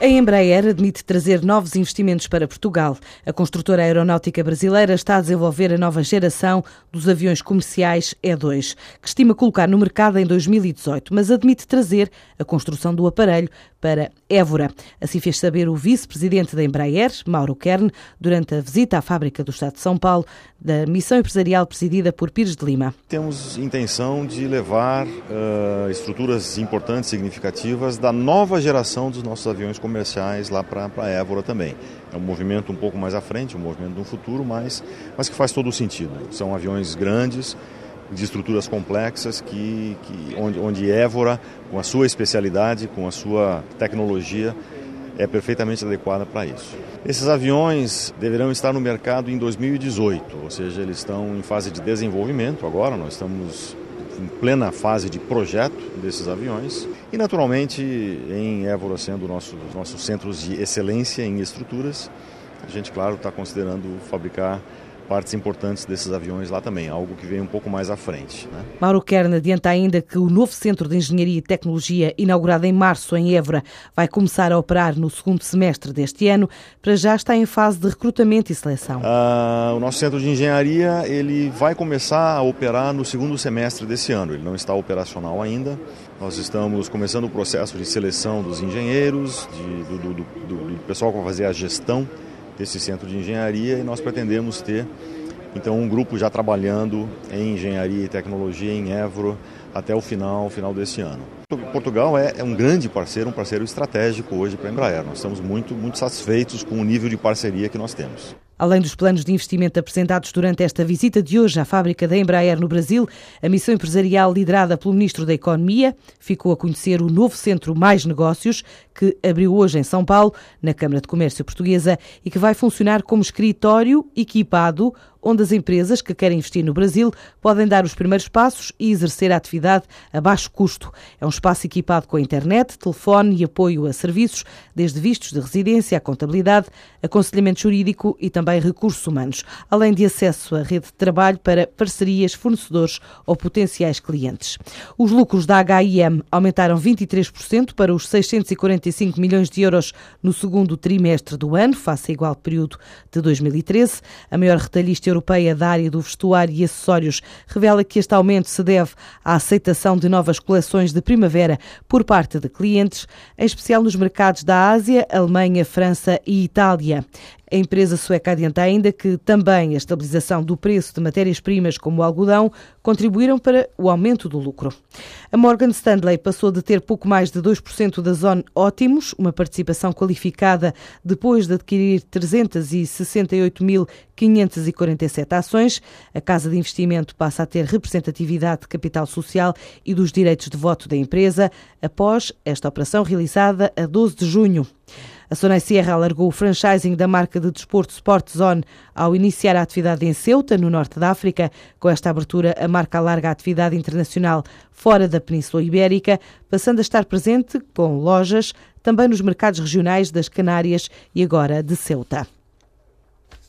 A Embraer admite trazer novos investimentos para Portugal. A construtora aeronáutica brasileira está a desenvolver a nova geração dos aviões comerciais E2, que estima colocar no mercado em 2018, mas admite trazer a construção do aparelho para Évora. Assim fez saber o vice-presidente da Embraer, Mauro Kern, durante a visita à fábrica do Estado de São Paulo, da missão empresarial presidida por Pires de Lima. Temos intenção de levar uh, estruturas importantes, significativas, da nova geração dos nossos aviões comerciais lá para Évora também. É um movimento um pouco mais à frente, um movimento do futuro, mas, mas que faz todo o sentido. São aviões grandes, de estruturas complexas que, que onde, onde Évora, com a sua especialidade, com a sua tecnologia, é perfeitamente adequada para isso. Esses aviões deverão estar no mercado em 2018, ou seja, eles estão em fase de desenvolvimento agora, nós estamos em plena fase de projeto desses aviões e naturalmente em Évora sendo nosso nossos centros de excelência em estruturas, a gente claro está considerando fabricar partes importantes desses aviões lá também, algo que vem um pouco mais à frente. Né? Mauro Kern adianta ainda que o novo Centro de Engenharia e Tecnologia, inaugurado em março em Évora, vai começar a operar no segundo semestre deste ano. Para já está em fase de recrutamento e seleção. Ah, o nosso Centro de Engenharia ele vai começar a operar no segundo semestre desse ano. Ele não está operacional ainda. Nós estamos começando o processo de seleção dos engenheiros, de, do, do, do, do pessoal que vai fazer a gestão desse centro de engenharia e nós pretendemos ter então um grupo já trabalhando em engenharia e tecnologia em Évora até o final, final desse ano. Portugal é, é um grande parceiro, um parceiro estratégico hoje para a Embraer. Nós estamos muito, muito satisfeitos com o nível de parceria que nós temos. Além dos planos de investimento apresentados durante esta visita de hoje à fábrica da Embraer no Brasil, a missão empresarial liderada pelo Ministro da Economia ficou a conhecer o novo Centro Mais Negócios, que abriu hoje em São Paulo, na Câmara de Comércio Portuguesa, e que vai funcionar como escritório equipado onde as empresas que querem investir no Brasil podem dar os primeiros passos e exercer a atividade a baixo custo. É um espaço equipado com internet, telefone e apoio a serviços, desde vistos de residência, a contabilidade, aconselhamento jurídico e também recursos humanos, além de acesso à rede de trabalho para parcerias, fornecedores ou potenciais clientes. Os lucros da HIM aumentaram 23% para os 645 milhões de euros no segundo trimestre do ano, face ao igual período de 2013. A maior retalhista europeia da área do vestuário e acessórios revela que este aumento se deve à aceitação de novas coleções de primavera por parte de clientes, em especial nos mercados da Ásia, Alemanha, França e Itália. A empresa sueca adianta ainda que também a estabilização do preço de matérias-primas como o algodão contribuíram para o aumento do lucro. A Morgan Stanley passou de ter pouco mais de 2% da zona ótimos, uma participação qualificada depois de adquirir 368.547 ações. A casa de investimento passa a ter representatividade de capital social e dos direitos de voto da empresa após esta operação realizada a 12 de junho. A Sonai Sierra alargou o franchising da marca de desporto Sport Zone ao iniciar a atividade em Ceuta, no norte da África. Com esta abertura, a marca alarga a atividade internacional fora da Península Ibérica, passando a estar presente com lojas também nos mercados regionais das Canárias e agora de Ceuta.